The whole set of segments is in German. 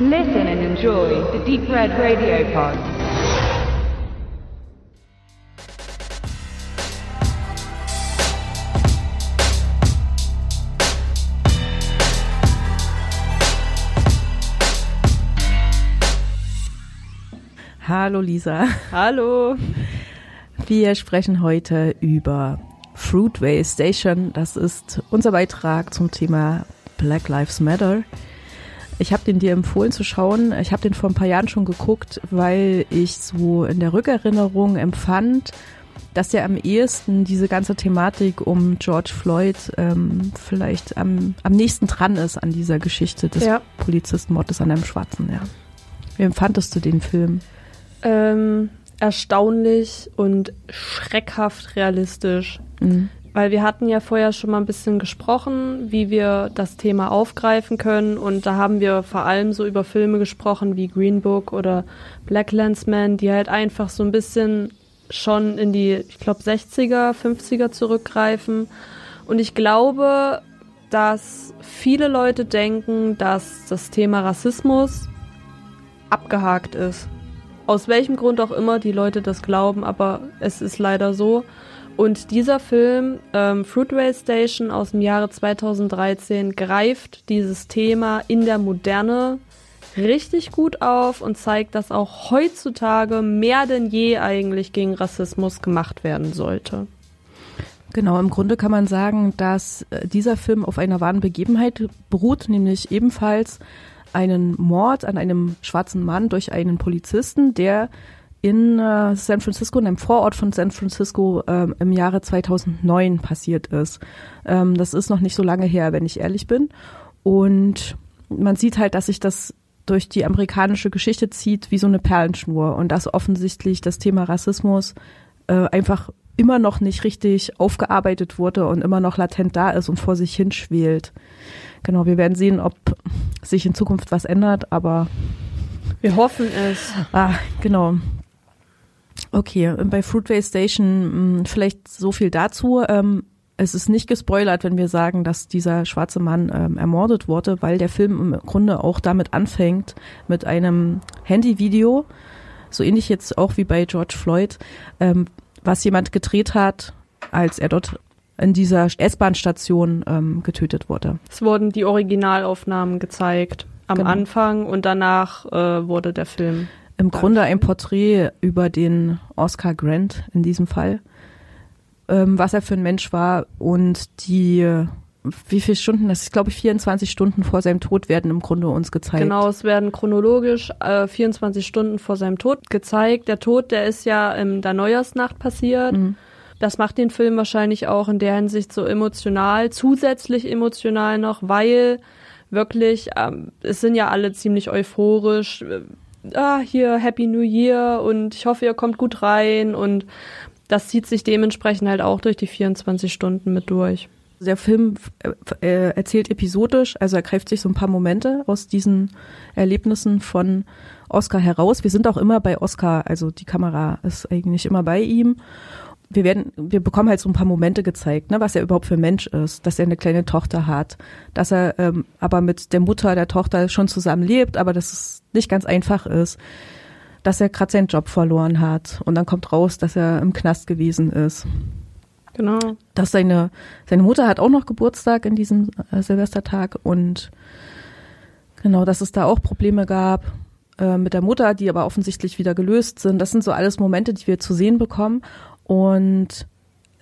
Listen and enjoy the Deep Red Radio Pod. Hallo Lisa. Hallo. Wir sprechen heute über Fruitway Station. Das ist unser Beitrag zum Thema Black Lives Matter. Ich habe den dir empfohlen zu schauen. Ich habe den vor ein paar Jahren schon geguckt, weil ich so in der Rückerinnerung empfand, dass der am ehesten diese ganze Thematik um George Floyd ähm, vielleicht am, am nächsten dran ist an dieser Geschichte des Ja. Polizistenmordes an einem Schwarzen. Ja. Wie empfandest du den Film? Ähm, erstaunlich und schreckhaft realistisch. Mhm. Weil wir hatten ja vorher schon mal ein bisschen gesprochen, wie wir das Thema aufgreifen können. Und da haben wir vor allem so über Filme gesprochen wie Green Book oder Black Landsman, die halt einfach so ein bisschen schon in die, ich glaube, 60er, 50er zurückgreifen. Und ich glaube, dass viele Leute denken, dass das Thema Rassismus abgehakt ist. Aus welchem Grund auch immer die Leute das glauben, aber es ist leider so. Und dieser Film, ähm, Fruitway Station aus dem Jahre 2013, greift dieses Thema in der Moderne richtig gut auf und zeigt, dass auch heutzutage mehr denn je eigentlich gegen Rassismus gemacht werden sollte. Genau, im Grunde kann man sagen, dass äh, dieser Film auf einer wahren Begebenheit beruht, nämlich ebenfalls einen Mord an einem schwarzen Mann durch einen Polizisten, der in äh, San Francisco, in einem Vorort von San Francisco ähm, im Jahre 2009 passiert ist. Ähm, das ist noch nicht so lange her, wenn ich ehrlich bin. Und man sieht halt, dass sich das durch die amerikanische Geschichte zieht wie so eine Perlenschnur und dass offensichtlich das Thema Rassismus äh, einfach immer noch nicht richtig aufgearbeitet wurde und immer noch latent da ist und vor sich hinschwelt. Genau, wir werden sehen, ob sich in Zukunft was ändert, aber Wir hoffen es. ah, genau. Okay, bei Fruitway Station mh, vielleicht so viel dazu. Ähm, es ist nicht gespoilert, wenn wir sagen, dass dieser schwarze Mann ähm, ermordet wurde, weil der Film im Grunde auch damit anfängt, mit einem Handyvideo, so ähnlich jetzt auch wie bei George Floyd, ähm, was jemand gedreht hat, als er dort in dieser S-Bahn-Station ähm, getötet wurde. Es wurden die Originalaufnahmen gezeigt am Genau. Anfang und danach äh, wurde der Film. Im Grunde ein Porträt über den Oscar Grant in diesem Fall, ähm, was er für ein Mensch war und die, äh, wie viele Stunden, das ist glaube ich 24 Stunden vor seinem Tod werden im Grunde uns gezeigt. Genau, es werden chronologisch äh, 24 Stunden vor seinem Tod gezeigt. Der Tod, der ist ja in der Neujahrsnacht passiert. Mhm. Das macht den Film wahrscheinlich auch in der Hinsicht so emotional, zusätzlich emotional noch, weil wirklich, ähm, es sind ja alle ziemlich euphorisch. Ah, hier Happy New Year und ich hoffe, ihr kommt gut rein und das zieht sich dementsprechend halt auch durch die 24 Stunden mit durch. Der Film äh, äh, erzählt episodisch, also er greift sich so ein paar Momente aus diesen Erlebnissen von Oscar heraus. Wir sind auch immer bei Oscar, also die Kamera ist eigentlich immer bei ihm. Wir werden, wir bekommen halt so ein paar Momente gezeigt, ne, was er überhaupt für Mensch ist, dass er eine kleine Tochter hat, dass er ähm, aber mit der Mutter der Tochter schon zusammen lebt, aber dass es nicht ganz einfach ist, dass er gerade seinen Job verloren hat und dann kommt raus, dass er im Knast gewesen ist Genau. dass seine, seine Mutter hat auch noch Geburtstag in diesem äh, Silvestertag und genau, dass es da auch Probleme gab äh, mit der Mutter, die aber offensichtlich wieder gelöst sind. Das sind so alles Momente, die wir zu sehen bekommen und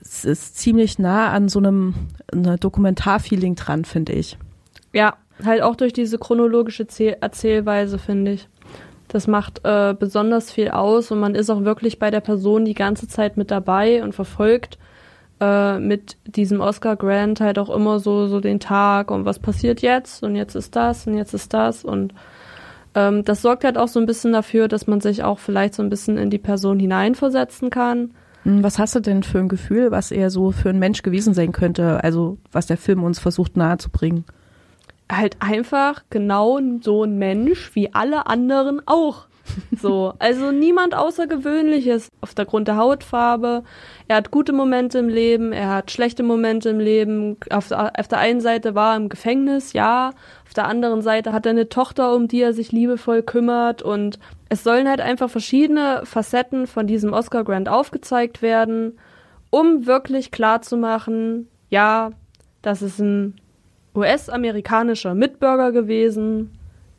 es ist ziemlich nah an so einem eine Dokumentarfeeling dran, finde ich. Ja, halt auch durch diese chronologische Zähl Erzählweise, finde ich. Das macht äh, besonders viel aus und man ist auch wirklich bei der Person die ganze Zeit mit dabei und verfolgt äh, mit diesem Oscar Grant halt auch immer so, so den Tag und was passiert jetzt und jetzt ist das und jetzt ist das und ähm, das sorgt halt auch so ein bisschen dafür, dass man sich auch vielleicht so ein bisschen in die Person hineinversetzen kann. Hm, Was hast du denn für ein Gefühl, was er so für ein Mensch gewesen sein könnte? Also was der Film uns versucht nahezubringen? Halt einfach genau so ein Mensch wie alle anderen auch. So, also niemand Außergewöhnliches auf der Grund der Hautfarbe. Er hat gute Momente im Leben, er hat schlechte Momente im Leben. Auf, auf der einen Seite war er im Gefängnis, ja. Auf der anderen Seite hat er eine Tochter, um die er sich liebevoll kümmert. Und es sollen halt einfach verschiedene Facetten von diesem Oscar Grant aufgezeigt werden, um wirklich klar zu machen, ja, das ist ein US-amerikanischer Mitbürger gewesen,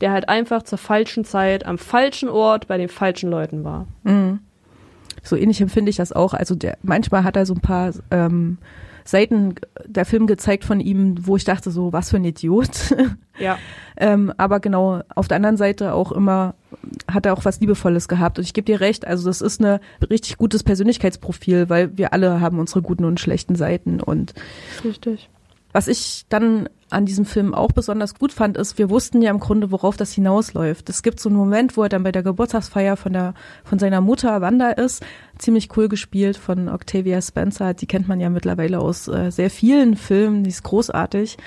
der halt einfach zur falschen Zeit am falschen Ort bei den falschen Leuten war. Mhm. So ähnlich empfinde ich das auch. Also der, manchmal hat er so ein paar ähm, Seiten der Film gezeigt von ihm, wo ich dachte so, was für ein Idiot. Ja. ähm, aber genau, auf der anderen Seite auch immer hat er auch was Liebevolles gehabt. Und ich gebe dir recht, also das ist ein richtig gutes Persönlichkeitsprofil, weil wir alle haben unsere guten und schlechten Seiten. Und Richtig. was ich dann an diesem Film auch besonders gut fand, ist, wir wussten ja im Grunde, worauf das hinausläuft. Es gibt so einen Moment, wo er dann bei der Geburtstagsfeier von der, von seiner Mutter Wanda ist. Ziemlich cool gespielt von Octavia Spencer. Die kennt man ja mittlerweile aus äh, sehr vielen Filmen. Die ist großartig.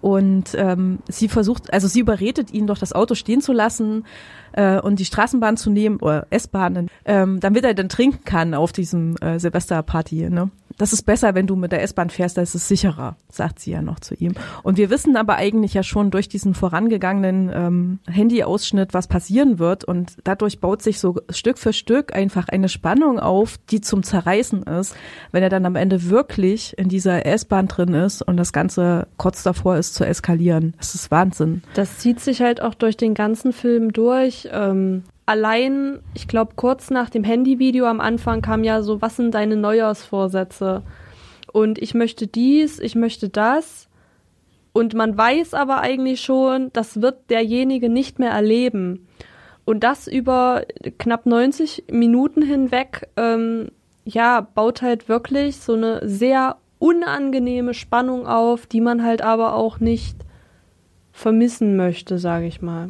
Und ähm, sie versucht, also sie überredet ihn doch das Auto stehen zu lassen äh, und die Straßenbahn zu nehmen oder S-Bahnen, ähm, damit er dann trinken kann auf diesem äh, Silvesterparty. Ne? Das ist besser, wenn du mit der S-Bahn fährst, da ist es sicherer, sagt sie ja noch zu ihm. Und wir wissen aber eigentlich ja schon durch diesen vorangegangenen ähm, Handy-Ausschnitt, was passieren wird. Und dadurch baut sich so Stück für Stück einfach eine Spannung auf, die zum Zerreißen ist, wenn er dann am Ende wirklich in dieser S-Bahn drin ist und das Ganze kurz davor ist zu eskalieren. Das ist Wahnsinn. Das zieht sich halt auch durch den ganzen Film durch. Ähm, allein, ich glaube, kurz nach dem Handyvideo am Anfang kam ja so, was sind deine Neujahrsvorsätze? Und ich möchte dies, ich möchte das. Und man weiß aber eigentlich schon, das wird derjenige nicht mehr erleben. Und das über knapp 90 Minuten hinweg, ähm, ja, baut halt wirklich so eine sehr unangenehme Spannung auf, die man halt aber auch nicht vermissen möchte, sage ich mal.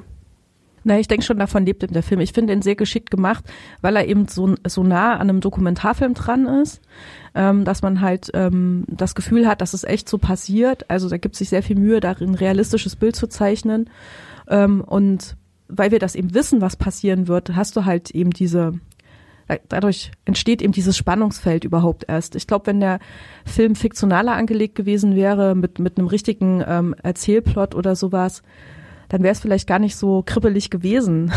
Na, ich denke schon, davon lebt eben der Film. Ich finde ihn sehr geschickt gemacht, weil er eben so, so nah an einem Dokumentarfilm dran ist, ähm, dass man halt ähm, das Gefühl hat, dass es echt so passiert. Also da gibt sich sehr viel Mühe darin, realistisches Bild zu zeichnen. Ähm, und weil wir das eben wissen, was passieren wird, hast du halt eben diese, dadurch entsteht eben dieses Spannungsfeld überhaupt erst. Ich glaube, wenn der Film fiktionaler angelegt gewesen wäre, mit, mit einem richtigen ähm, Erzählplot oder sowas, dann wäre es vielleicht gar nicht so kribbelig gewesen.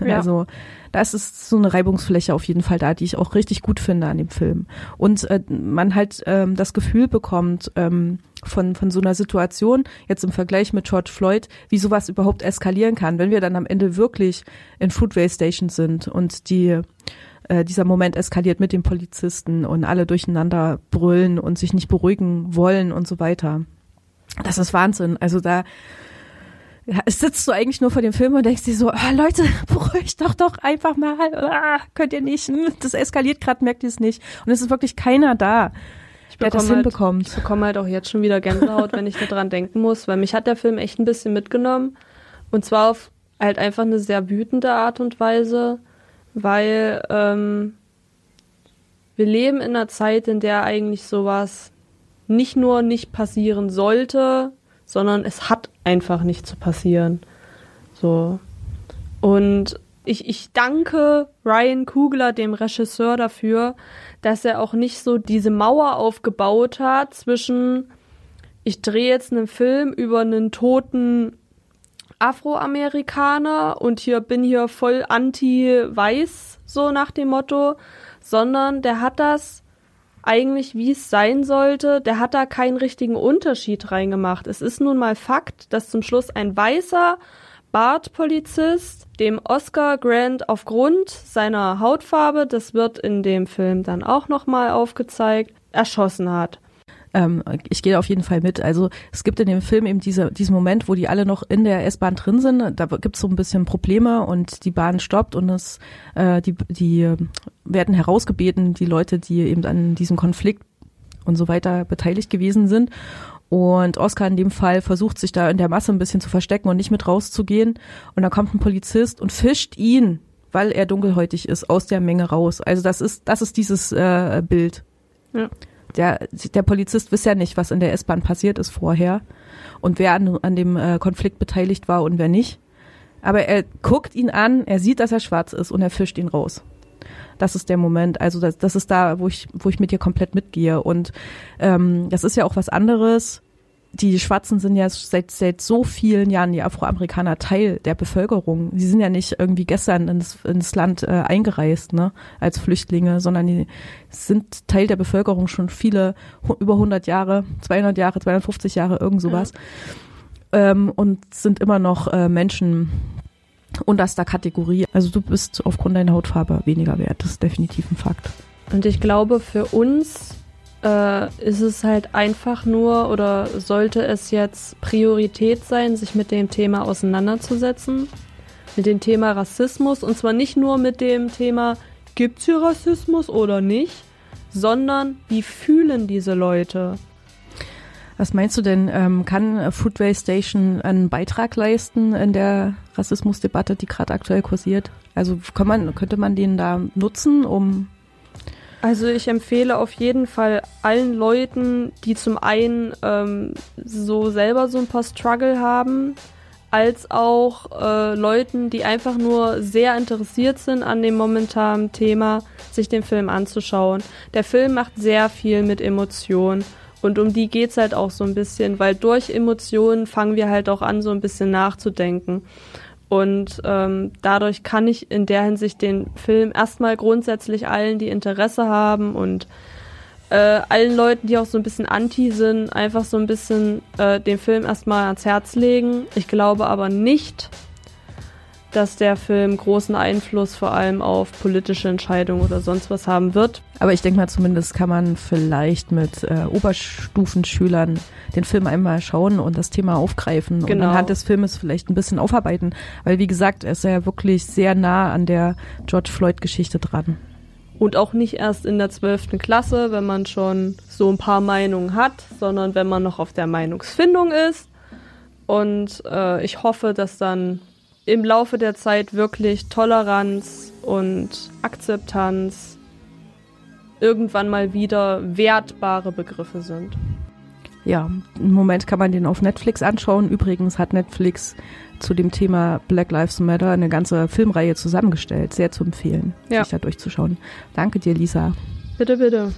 Ja. Also da ist es so eine Reibungsfläche auf jeden Fall da, die ich auch richtig gut finde an dem Film. Und äh, man halt ähm, das Gefühl bekommt ähm, von, von so einer Situation, jetzt im Vergleich mit George Floyd, wie sowas überhaupt eskalieren kann, wenn wir dann am Ende wirklich in Foodway Station sind und die äh, dieser Moment eskaliert mit den Polizisten und alle durcheinander brüllen und sich nicht beruhigen wollen und so weiter. Das ist Wahnsinn. Also da ja, sitzt du eigentlich nur vor dem Film und denkst dir so, ah, Leute, beruhigt doch doch einfach mal. Ah, könnt ihr nicht. Hm, Das eskaliert gerade, merkt ihr es nicht. Und es ist wirklich keiner da, der das bekomme hinbekommt. Halt, ich bekomme halt auch jetzt schon wieder Gänsehaut, wenn ich daran denken muss, weil mich hat der Film echt ein bisschen mitgenommen. Und zwar auf halt einfach eine sehr wütende Art und Weise, weil ähm, wir leben in einer Zeit, in der eigentlich sowas nicht nur nicht passieren sollte, sondern es hat einfach nicht zu passieren. So. Und ich, ich danke Ryan Kugler, dem Regisseur, dafür, dass er auch nicht so diese Mauer aufgebaut hat zwischen, ich drehe jetzt einen Film über einen toten Afroamerikaner und hier bin hier voll anti-weiß, so nach dem Motto, sondern der hat das eigentlich, wie es sein sollte, der hat da keinen richtigen Unterschied reingemacht. Es ist nun mal Fakt, dass zum Schluss ein weißer Bartpolizist dem Oscar Grant aufgrund seiner Hautfarbe, das wird in dem Film dann auch nochmal aufgezeigt, erschossen hat. Ähm, ich gehe auf jeden Fall mit. Also es gibt in dem Film eben diese, diesen Moment, wo die alle noch in der S-Bahn drin sind. Da gibt es so ein bisschen Probleme und die Bahn stoppt und es äh, die, die werden herausgebeten, die Leute, die eben an diesem Konflikt und so weiter beteiligt gewesen sind. Und Oscar in dem Fall versucht sich da in der Masse ein bisschen zu verstecken und nicht mit rauszugehen. Und dann kommt ein Polizist und fischt ihn, weil er dunkelhäutig ist, aus der Menge raus. Also das ist, das ist dieses äh, Bild. Ja. Der, der Polizist weiß ja nicht, was in der S-Bahn passiert ist vorher und wer an, an dem äh, Konflikt beteiligt war und wer nicht. Aber er guckt ihn an, er sieht, dass er schwarz ist und er fischt ihn raus. Das ist der Moment. Also das, das ist da, wo ich, wo ich mit dir komplett mitgehe. Und ähm, das ist ja auch was anderes. Die Schwarzen sind ja seit, seit so vielen Jahren, die Afroamerikaner, Teil der Bevölkerung. Sie sind ja nicht irgendwie gestern ins, ins Land äh, eingereist, ne, als Flüchtlinge, sondern die sind Teil der Bevölkerung schon viele, über 100 Jahre, 200 Jahre, 250 Jahre, irgend sowas. Ja. Ähm, und sind immer noch äh, Menschen, unterster Kategorie. Also du bist aufgrund deiner Hautfarbe weniger wert. Das ist definitiv ein Fakt. Und ich glaube, für uns äh, ist es halt einfach nur oder sollte es jetzt Priorität sein, sich mit dem Thema auseinanderzusetzen. Mit dem Thema Rassismus. Und zwar nicht nur mit dem Thema, gibt es hier Rassismus oder nicht, sondern wie fühlen diese Leute? Was meinst du denn, ähm, kann Foodway Station einen Beitrag leisten in der Rassismusdebatte, die gerade aktuell kursiert? Also kann man, könnte man den da nutzen, um also ich empfehle auf jeden Fall allen Leuten, die zum einen ähm, so selber so ein paar Struggle haben, als auch äh, Leuten, die einfach nur sehr interessiert sind an dem momentanen Thema, sich den Film anzuschauen. Der Film macht sehr viel mit Emotionen und um die geht's halt auch so ein bisschen, weil durch Emotionen fangen wir halt auch an, so ein bisschen nachzudenken. Und ähm, dadurch kann ich in der Hinsicht den Film erstmal grundsätzlich allen, die Interesse haben und äh, allen Leuten, die auch so ein bisschen anti sind, einfach so ein bisschen äh, den Film erstmal ans Herz legen. Ich glaube aber nicht, dass der Film großen Einfluss vor allem auf politische Entscheidungen oder sonst was haben wird. Aber ich denke mal, zumindest kann man vielleicht mit äh, Oberstufenschülern den Film einmal schauen und das Thema aufgreifen genau. und anhand des Filmes vielleicht ein bisschen aufarbeiten. Weil wie gesagt, er ist ja wirklich sehr nah an der George Floyd-Geschichte dran. Und auch nicht erst in der zwölften Klasse, wenn man schon so ein paar Meinungen hat, sondern wenn man noch auf der Meinungsfindung ist. Und äh, ich hoffe, dass dann im Laufe der Zeit wirklich Toleranz und Akzeptanz irgendwann mal wieder wertbare Begriffe sind. Ja, im Moment kann man den auf Netflix anschauen. Übrigens hat Netflix zu dem Thema Black Lives Matter eine ganze Filmreihe zusammengestellt. Sehr zu empfehlen, ja. sich da durchzuschauen. Danke dir, Lisa. Bitte, bitte.